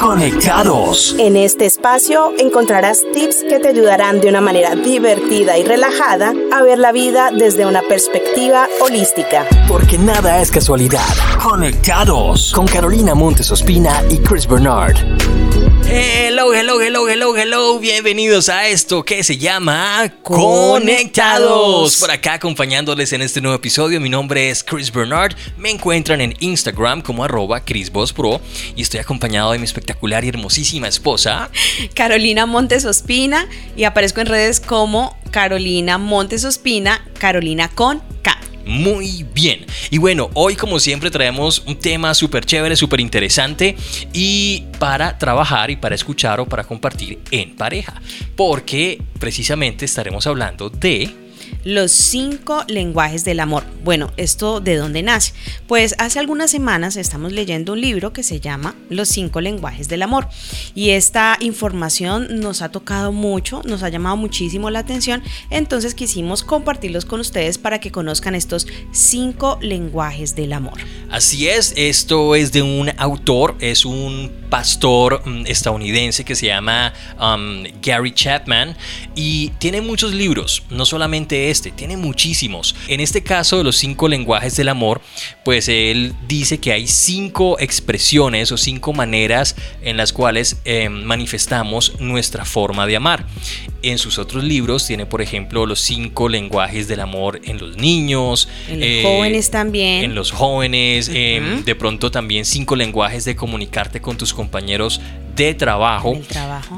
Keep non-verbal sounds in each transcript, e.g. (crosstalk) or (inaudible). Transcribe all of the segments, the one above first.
Conectados. En este espacio encontrarás tips que te ayudarán de una manera divertida y relajada a ver la vida desde una perspectiva holística. Porque nada es casualidad. Conectados con Carolina Montes Ospina y Chris Bernard. Hello, hello, hello, hello, hello. Bienvenidos a esto que se llama Conectados. Por acá acompañándoles en este nuevo episodio. Mi nombre es Chris Bernard. Me encuentran en Instagram como arroba ChrisBossPro y estoy acompañado de mi espectacular y hermosísima esposa. Carolina Montes Ospina y aparezco en redes como Carolina Montes Ospina, Carolina con K. Muy bien. Y bueno, hoy como siempre traemos un tema súper chévere, súper interesante y para trabajar y para escuchar o para compartir en pareja. Porque precisamente estaremos hablando de los cinco lenguajes del amor. Bueno, ¿esto de dónde nace? Pues hace algunas semanas estamos leyendo un libro que se llama Los cinco lenguajes del amor. Y esta información nos ha tocado mucho, nos ha llamado muchísimo la atención. Entonces quisimos compartirlos con ustedes para que conozcan estos cinco lenguajes del amor. Así es, esto es de un autor, es un pastor mm, estadounidense que se llama um, Gary Chapman y tiene muchos libros, no solamente este, tiene muchísimos. En este caso de los cinco lenguajes del amor, pues él dice que hay cinco expresiones o cinco maneras en las cuales eh, manifestamos nuestra forma de amar. En sus otros libros tiene, por ejemplo, los cinco lenguajes del amor en los niños. En los jóvenes también. En los jóvenes. Em, de pronto también cinco lenguajes de comunicarte con tus compañeros de trabajo.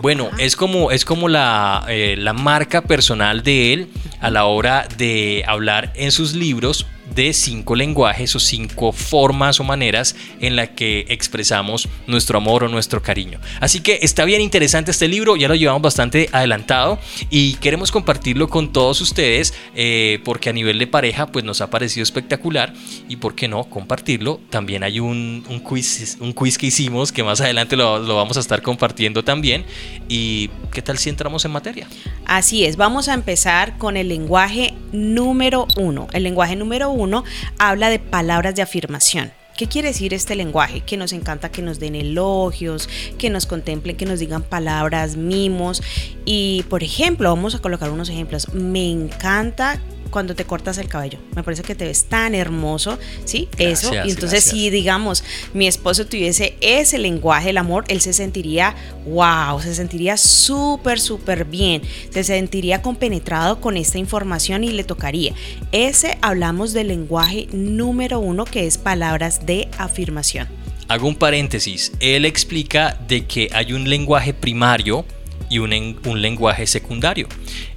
Bueno, es como, es como la, eh, la marca personal de él a la hora de hablar en sus libros de cinco lenguajes o cinco formas o maneras en la que expresamos nuestro amor o nuestro cariño. Así que está bien interesante este libro, ya lo llevamos bastante adelantado y queremos compartirlo con todos ustedes eh, porque a nivel de pareja pues nos ha parecido espectacular y por qué no compartirlo. También hay un, quiz, un quiz que hicimos que más adelante lo, lo vamos a estar compartiendo también y qué tal si entramos en materia. Así es, vamos a empezar con el lenguaje número uno. El lenguaje número uno habla de palabras de afirmación. ¿Qué quiere decir este lenguaje? Que nos encanta que nos den elogios, que nos contemplen, que nos digan palabras, mimos. Y por ejemplo, vamos a colocar unos ejemplos. Me encanta cuando te cortas el cabello. Me parece que te ves tan hermoso, ¿sí? Eso. Y entonces si digamos, mi esposo tuviese ese lenguaje del amor, él se sentiría, wow, se sentiría súper, súper bien. Se sentiría compenetrado con esta información y le tocaría. Ese hablamos del lenguaje número uno que es palabras de afirmación. Hago un paréntesis. Él explica de que hay un lenguaje primario y un, un lenguaje secundario.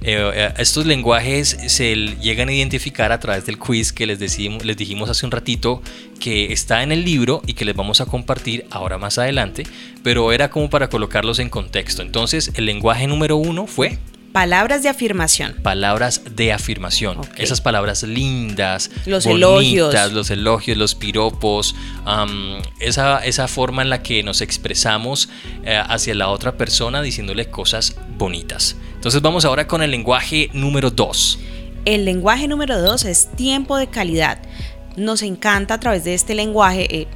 Eh, eh, estos lenguajes se llegan a identificar a través del quiz que les, les dijimos hace un ratito que está en el libro y que les vamos a compartir ahora más adelante, pero era como para colocarlos en contexto. Entonces, el lenguaje número uno fue Palabras de afirmación. Palabras de afirmación. Esas palabras lindas, los elogios. los elogios, los piropos, esa, esa, forma en la que nos expresamos eh, hacia la otra persona diciéndole cosas bonitas. Entonces vamos ahora con el lenguaje número dos. El lenguaje número dos es tiempo de calidad nos encanta a través de este lenguaje eh,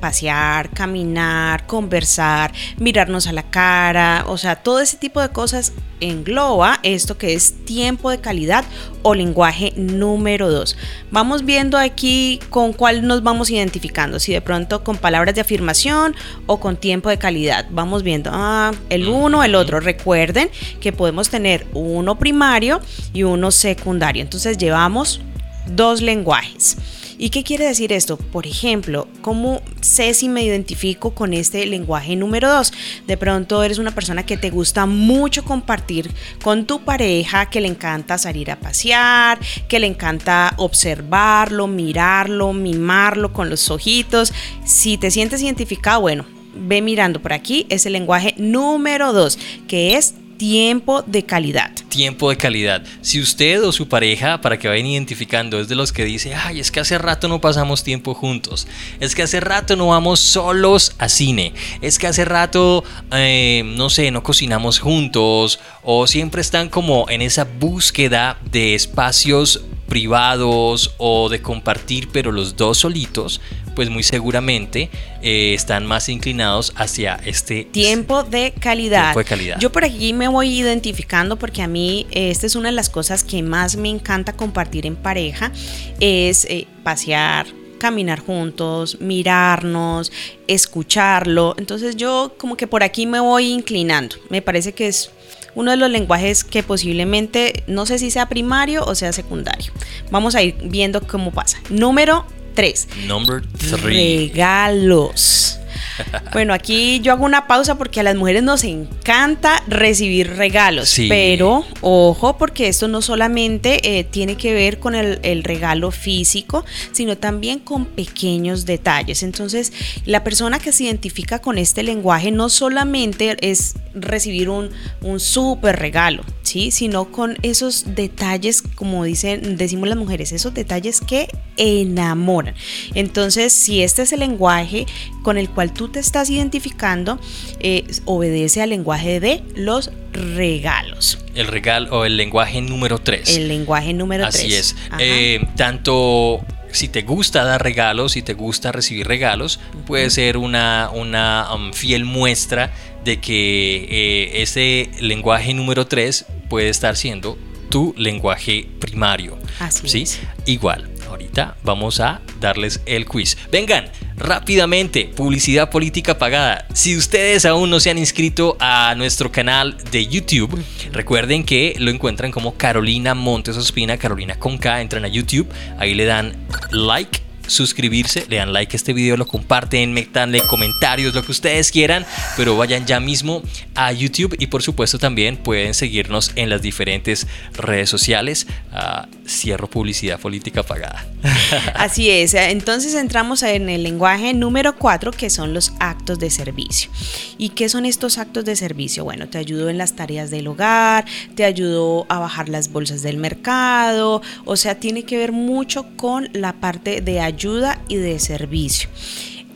pasear, caminar, conversar, mirarnos a la cara, o sea, todo ese tipo de cosas engloba esto que es tiempo de calidad o lenguaje número dos. Vamos viendo aquí con cuál nos vamos identificando, si de pronto con palabras de afirmación o con tiempo de calidad. Vamos viendo ah, el uno, el otro. Recuerden que podemos tener uno primario y uno secundario. Entonces llevamos dos lenguajes. ¿Y qué quiere decir esto? Por ejemplo, ¿cómo sé si me identifico con este lenguaje número dos? De pronto eres una persona que te gusta mucho compartir con tu pareja, que le encanta salir a pasear, que le encanta observarlo, mirarlo, mimarlo con los ojitos. Si te sientes identificado, bueno, ve mirando por aquí, es el lenguaje número dos, que es tiempo de calidad. Tiempo de calidad. Si usted o su pareja, para que vayan identificando, es de los que dice, ay, es que hace rato no pasamos tiempo juntos, es que hace rato no vamos solos a cine, es que hace rato, eh, no sé, no cocinamos juntos, o siempre están como en esa búsqueda de espacios privados o de compartir, pero los dos solitos, pues muy seguramente eh, están más inclinados hacia este tiempo de calidad. Tiempo de calidad. Yo por aquí me voy identificando porque a mí esta es una de las cosas que más me encanta compartir en pareja, es eh, pasear, caminar juntos, mirarnos, escucharlo. Entonces yo como que por aquí me voy inclinando. Me parece que es uno de los lenguajes que posiblemente no sé si sea primario o sea secundario. Vamos a ir viendo cómo pasa. Número 3. Number 3. Regalos. (laughs) Bueno, aquí yo hago una pausa porque a las mujeres nos encanta recibir regalos, pero ojo porque esto no solamente eh, tiene que ver con el, el, regalo físico, sino también con pequeños detalles. Entonces, la persona que se identifica con este lenguaje no solamente es recibir un, un súper regalo, ¿sí? sino con esos detalles, como dicen, decimos las mujeres, esos detalles que enamoran. Entonces, si este es el lenguaje con el cual tú te estás identificando, eh, obedece al lenguaje de los regalos. El regalo o el lenguaje número 3. El lenguaje número 3. Así es. Eh, tanto si te gusta dar regalos, si te gusta recibir regalos, puede ser una, una um, fiel muestra de que eh, ese lenguaje número 3 puede estar siendo tu lenguaje primario. Así ¿sí? es. Igual, ahorita vamos a darles el quiz. Vengan, rápidamente, publicidad política pagada. Si ustedes aún no se han inscrito a nuestro canal de YouTube, recuerden que lo encuentran como Carolina Montes Ospina, Carolina con K, entran a YouTube, ahí le dan like suscribirse, le dan like a este video, lo comparten, metanle comentarios, lo que ustedes quieran, pero vayan ya mismo a YouTube y por supuesto también pueden seguirnos en las diferentes redes sociales. Uh, cierro publicidad política pagada. (laughs) Así es, entonces entramos en el lenguaje número 4 que son los actos de servicio. ¿Y qué son estos actos de servicio? Bueno, te ayudo en las tareas del hogar, te ayudo a bajar las bolsas del mercado, o sea, tiene que ver mucho con la parte de ayuda ayuda y de servicio.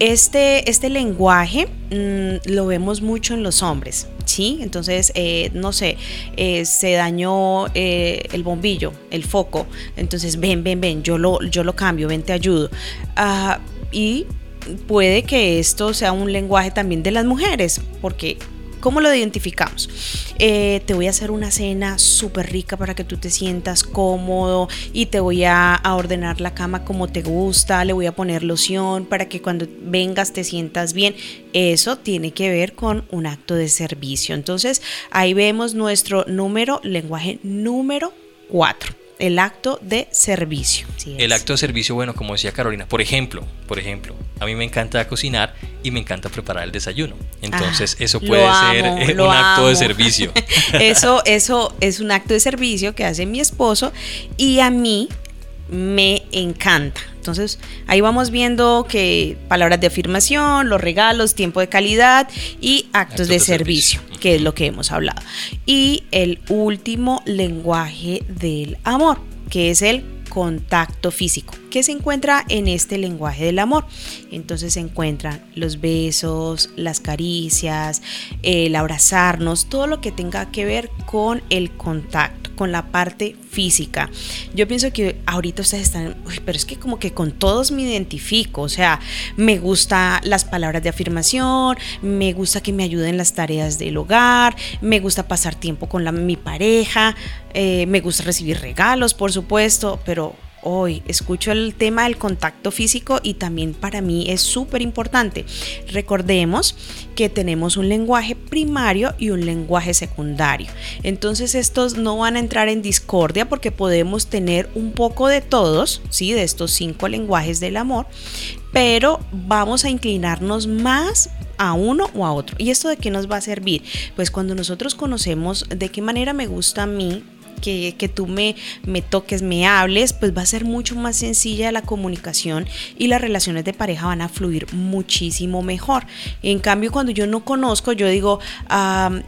Este, este lenguaje mm, lo vemos mucho en los hombres, ¿sí? Entonces, eh, no sé, eh, se dañó eh, el bombillo, el foco, entonces ven, ven, ven, yo lo, yo lo cambio, ven, te ayudo. Ah, y puede que esto sea un lenguaje también de las mujeres, porque ¿Cómo lo identificamos? Eh, te voy a hacer una cena súper rica para que tú te sientas cómodo y te voy a, a, ordenar la cama como te gusta, le voy a poner loción para que cuando vengas te sientas bien. Eso tiene que ver con un acto de servicio. Entonces ahí vemos nuestro número, lenguaje número 4 el acto de servicio. el acto de servicio, bueno, como decía Carolina, por ejemplo, por ejemplo, a mí me encanta cocinar y me encanta preparar el desayuno. Entonces, ah, eso puede ser un acto de servicio. (laughs) eso, eso es un acto de servicio que hace mi esposo y a mí me encanta. Entonces ahí vamos viendo que palabras de afirmación, los regalos, tiempo de calidad y actos, de, servicio, que es lo que hemos hablado. Y el último lenguaje del amor, que es el contacto físico, que se encuentra en este lenguaje del amor. Entonces se encuentran los besos, las caricias, el abrazarnos, todo lo que tenga que ver con el contacto con la parte física. Yo pienso que ahorita ustedes están, pero es que como que con todos me identifico, o sea, me gusta las palabras de afirmación, me gusta que me ayuden las tareas del hogar, me gusta pasar tiempo con mi pareja, eh, me gusta recibir regalos, por supuesto, pero hoy. Escucho el tema del contacto físico y también para mí es súper importante. Recordemos que tenemos un lenguaje primario y un lenguaje secundario. Entonces estos no van a entrar en discordia porque podemos tener un poco de todos, ¿sí? De estos cinco lenguajes del amor, pero vamos a inclinarnos más a uno o a otro. ¿Y esto de qué nos va a servir? Pues cuando nosotros conocemos de qué manera me gusta a mí que, tú me, me toques, me hables, pues va a ser mucho más sencilla la comunicación y las relaciones de pareja van a fluir muchísimo mejor. En cambio, cuando yo no conozco, yo digo,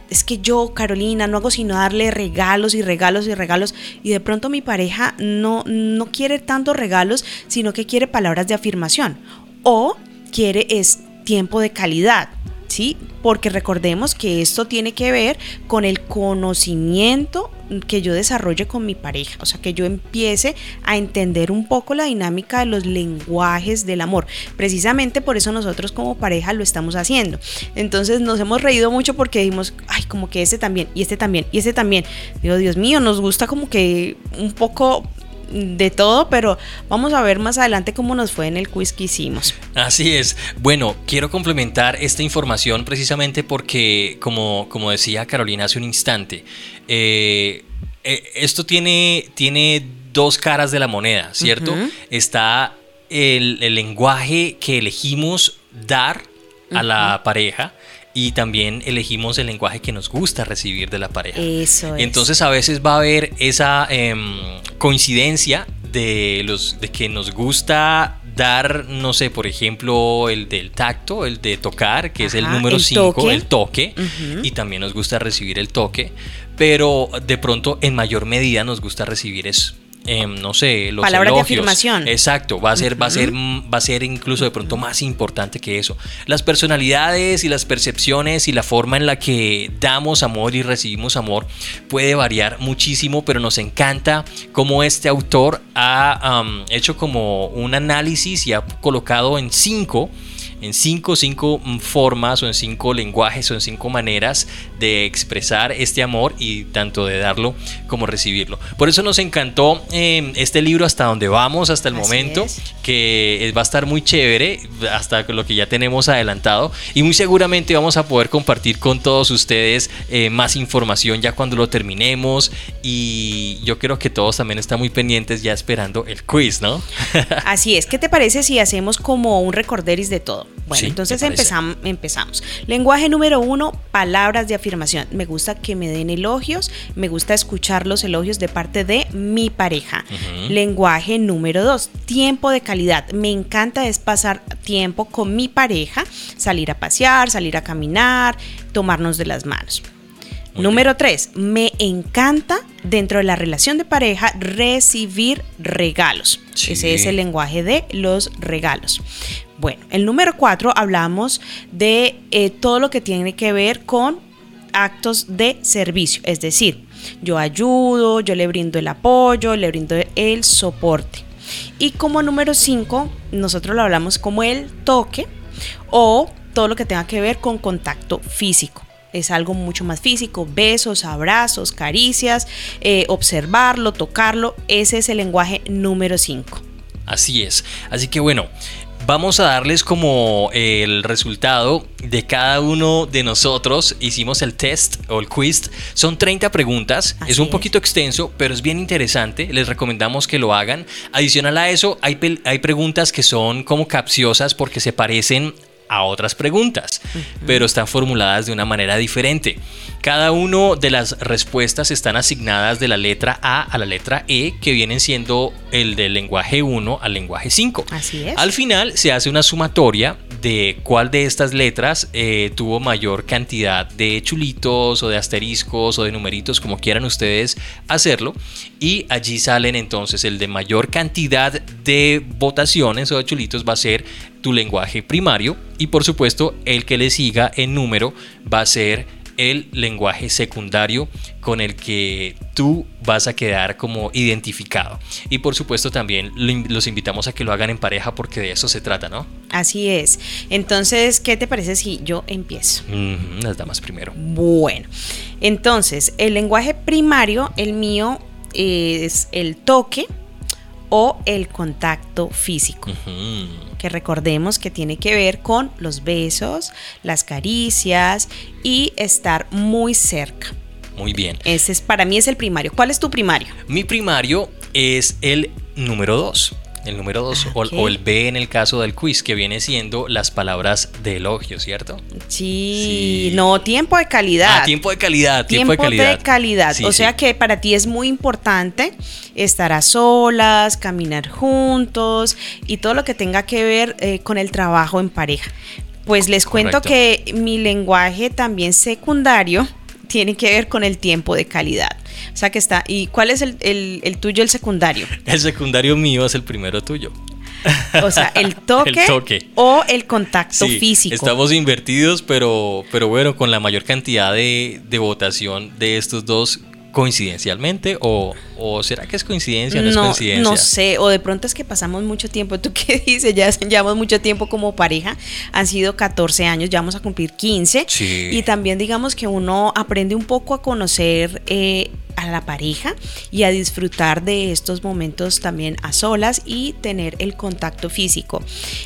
es que yo, Carolina, no hago sino darle regalos y regalos y regalos y de pronto mi pareja no, no quiere tantos regalos, sino que quiere palabras de afirmación o quiere es tiempo de calidad ¿sí? Porque recordemos que esto tiene que ver con el conocimiento que yo desarrolle con mi pareja, o sea, que yo empiece a entender un poco la dinámica de los lenguajes del amor. Precisamente por eso nosotros como pareja lo estamos haciendo. Entonces nos hemos reído mucho porque dijimos, ay, como que este también, y este también, y este también. Digo, Dios mío, nos gusta como que un poco de todo, pero vamos a ver más adelante cómo nos fue en el quiz que hicimos. Así es. Bueno, quiero complementar esta información precisamente porque, como, como decía Carolina hace un instante, eh, eh, esto tiene, tiene dos caras de la moneda, ¿cierto? Está el, lenguaje que elegimos dar a la pareja y también elegimos el lenguaje que nos gusta recibir de la pareja. Eso es. Entonces a veces va a haber esa em, coincidencia de, los, de que nos gusta dar, no sé, por ejemplo, el del tacto, el de tocar, que es el número 5, el toque, y también nos gusta recibir el toque, pero de pronto en mayor medida nos gusta recibir eso. Em, no sé, los Palabras de afirmación. Exacto, va a ser, va a ser, va a ser incluso de pronto más importante que eso. Las personalidades y las percepciones y la forma en la que damos amor y recibimos amor puede variar muchísimo, pero nos encanta cómo este autor ha hecho como un análisis y ha colocado en cinco en cinco, cinco mm, formas o en cinco lenguajes o en cinco maneras de expresar este amor y tanto de darlo como recibirlo. Por eso nos encantó em, este libro hasta donde vamos hasta el momento, que va a estar muy chévere hasta lo que ya tenemos adelantado y muy seguramente vamos a poder compartir con todos ustedes eh, más información ya cuando lo terminemos y yo creo que todos también están muy pendientes ya esperando el quiz, ¿no? (laughs) Así es, ¿qué te parece si hacemos como un recorderis de todo? Bueno, entonces empezamos, empezamos. Lenguaje número uno, palabras de afirmación. Me gusta que me den elogios, me gusta escuchar los elogios de parte de mi pareja. Lenguaje número dos, tiempo de calidad. Me encanta es pasar tiempo con mi pareja, salir a pasear, salir a caminar, tomarnos de las manos. Número tres, me encanta dentro de la relación de pareja recibir regalos. Ese es el lenguaje de los regalos. Bueno, el número cuatro hablamos de eh, todo lo que tiene que ver con actos de servicio, es decir, yo ayudo, yo le brindo el apoyo, le brindo el soporte. Y como número cinco, nosotros lo hablamos como el toque o todo lo que tenga que ver con contacto físico. Es algo mucho más físico, besos, abrazos, caricias, eh, observarlo, tocarlo. Ese es el lenguaje número 5. Así es. Así que bueno, Vamos a darles como el resultado de cada uno de nosotros. Hicimos el test o el quiz. Son 30 preguntas. es un poquito extenso, pero es bien interesante. Les recomendamos que lo hagan. Adicional a eso, hay, hay preguntas que son como capciosas porque se parecen a otras preguntas, pero están formuladas de una manera diferente. Cada una de las respuestas están asignadas de la letra A a la letra E, que vienen siendo el del lenguaje 1 al lenguaje 5. Así es. Al final se hace una sumatoria de cuál de estas letras eh, tuvo mayor cantidad de chulitos o de asteriscos o de numeritos, como quieran ustedes hacerlo. Y allí salen entonces el de mayor cantidad de votaciones o de chulitos va a ser tu lenguaje primario y por supuesto el que le siga en número va a ser el lenguaje secundario con el que tú vas a quedar como identificado. Y por supuesto también los invitamos a que lo hagan en pareja porque de eso se trata, ¿no? Así es. Entonces, ¿qué te parece si yo empiezo? las damas primero. Bueno, entonces, el lenguaje primario, el mío, es el toque o el contacto físico que recordemos que tiene que ver con los besos, las caricias y estar muy cerca. Muy bien. Ese es para mí es el primario. ¿Cuál es tu primario? Mi primario es el número 2 el número 2, ah, o, el B en el caso del quiz, que viene siendo las palabras de elogio, ¿cierto? Sí, no, tiempo de calidad. Ah, tiempo de calidad, tiempo, de calidad. De calidad. o sea que para ti es muy importante estar a solas, caminar juntos y todo lo que tenga que ver eh, con el trabajo en pareja. Pues les cuento que mi lenguaje también secundario tiene que ver con el tiempo de calidad. O sea que está. ¿Y cuál es el, tuyo, el secundario? El secundario mío es el primero tuyo. O sea, el (laughs) toque, o el contacto físico. Estamos invertidos, pero, pero bueno, con la mayor cantidad de, de votación de estos dos coincidencialmente o, o, será que es coincidencia o no, es coincidencia? No sé, o de pronto es que pasamos mucho tiempo. ¿Tú qué (laughs) dices? Ya llevamos mucho tiempo como pareja. Han sido 14 años, ya vamos a cumplir 15. Y también digamos que uno aprende un poco a conocer eh, a la pareja y a disfrutar de estos momentos también a solas y tener el contacto físico.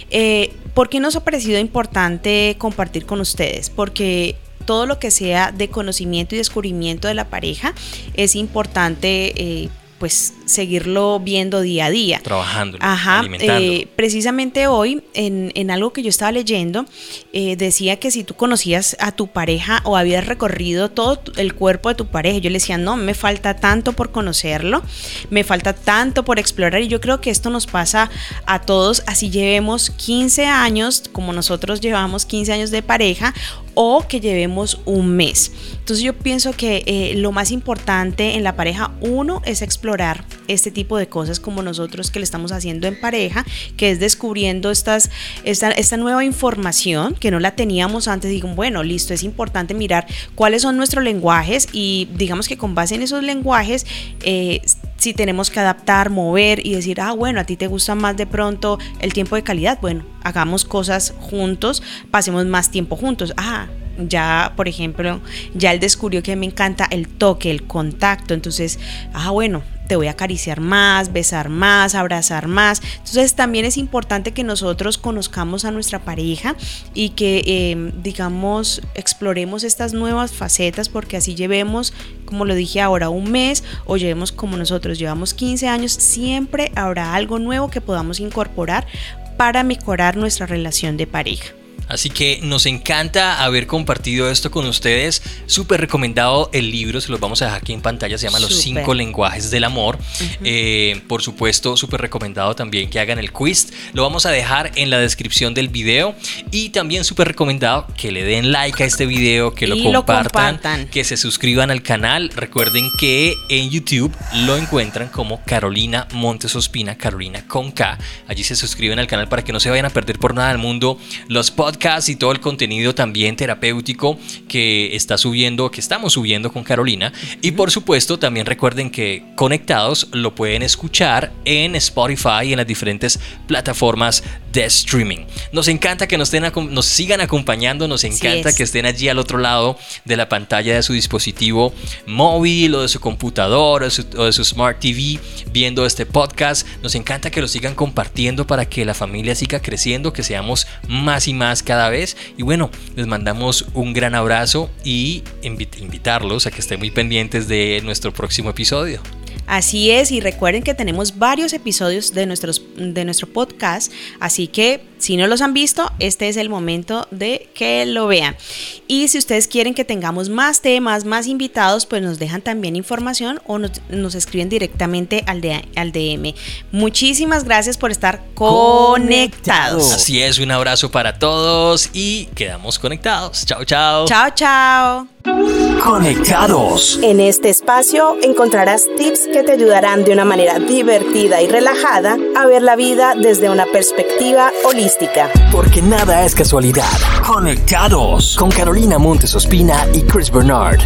Eh, ¿Por qué nos ha parecido importante compartir con ustedes? Porque todo lo que sea de conocimiento y descubrimiento de la pareja es importante eh, pues seguirlo viendo día a día. Trabajando. Ajá. Eh, precisamente hoy, en, algo que yo estaba leyendo, eh, decía que si tú conocías a tu pareja o habías recorrido todo el cuerpo de tu pareja, yo le decía, no, me falta tanto por conocerlo, me falta tanto por explorar y yo creo que esto nos pasa a todos, así llevemos 15 años, como nosotros llevamos 15 años de pareja, o que llevemos un mes. Entonces yo pienso que eh, lo más importante en la pareja, uno, es explorar este tipo de cosas como nosotros que le estamos haciendo en pareja, que es descubriendo estas, esta, esta nueva información que no la teníamos antes. Digo, bueno, listo, es importante mirar cuáles son nuestros lenguajes y digamos que con base en esos lenguajes, eh, si tenemos que adaptar, mover y decir, ah, bueno, a ti te gusta más de pronto el tiempo de calidad, bueno, hagamos cosas juntos, pasemos más tiempo juntos. Ah, ya, por ejemplo, ya él descubrió que me encanta el toque, el contacto, entonces, ah, bueno, te voy a acariciar más, besar más, abrazar más. Entonces también es importante que nosotros conozcamos a nuestra pareja y que, em, digamos, exploremos estas nuevas facetas porque así llevemos, como lo dije ahora, un mes o llevemos como nosotros llevamos 15 años, siempre habrá algo nuevo que podamos incorporar para mejorar nuestra relación de pareja. Así que nos encanta haber compartido esto con ustedes. Súper recomendado el libro, se los vamos a dejar aquí en pantalla, se llama Los cinco lenguajes del amor. Eh, por supuesto, súper recomendado también que hagan el quiz. Lo vamos a dejar en la descripción del video. Y también súper recomendado que le den like a este video, que lo compartan, que se suscriban al canal. Recuerden que en YouTube lo encuentran como Carolina Montes Ospina, Carolina con K. Allí se suscriben al canal para que no se vayan a perder por nada del mundo los podcasts y todo el contenido también terapéutico que está subiendo, que estamos subiendo con Carolina. Y por supuesto, también recuerden que conectados lo pueden escuchar en Spotify y en las diferentes plataformas de streaming. Nos encanta que nos, estén, nos sigan acompañando, nos encanta que estén allí al otro lado de la pantalla de su dispositivo móvil o de su computador o de su Smart TV viendo este podcast. Nos encanta que lo sigan compartiendo para que la familia siga creciendo, que seamos más y más cada vez. Y bueno, les mandamos un gran abrazo y invitarlos a que estén muy pendientes de nuestro próximo episodio. Así es, y recuerden que tenemos varios episodios de, nuestros, de nuestro podcast, así que si no los han visto, este es el momento de que lo vean. Y si ustedes quieren que tengamos más temas, más invitados, pues nos dejan también información o nos, escriben directamente al, al DM. Muchísimas gracias por estar conectados. Así es, un abrazo para todos y quedamos conectados. Chao, chao. Chao, chao. Conectados. En este espacio encontrarás tips que te ayudarán de una manera divertida y relajada a ver la vida desde una perspectiva holística. Porque nada es casualidad. Conectados con Carolina Montes Ospina y Chris Bernard.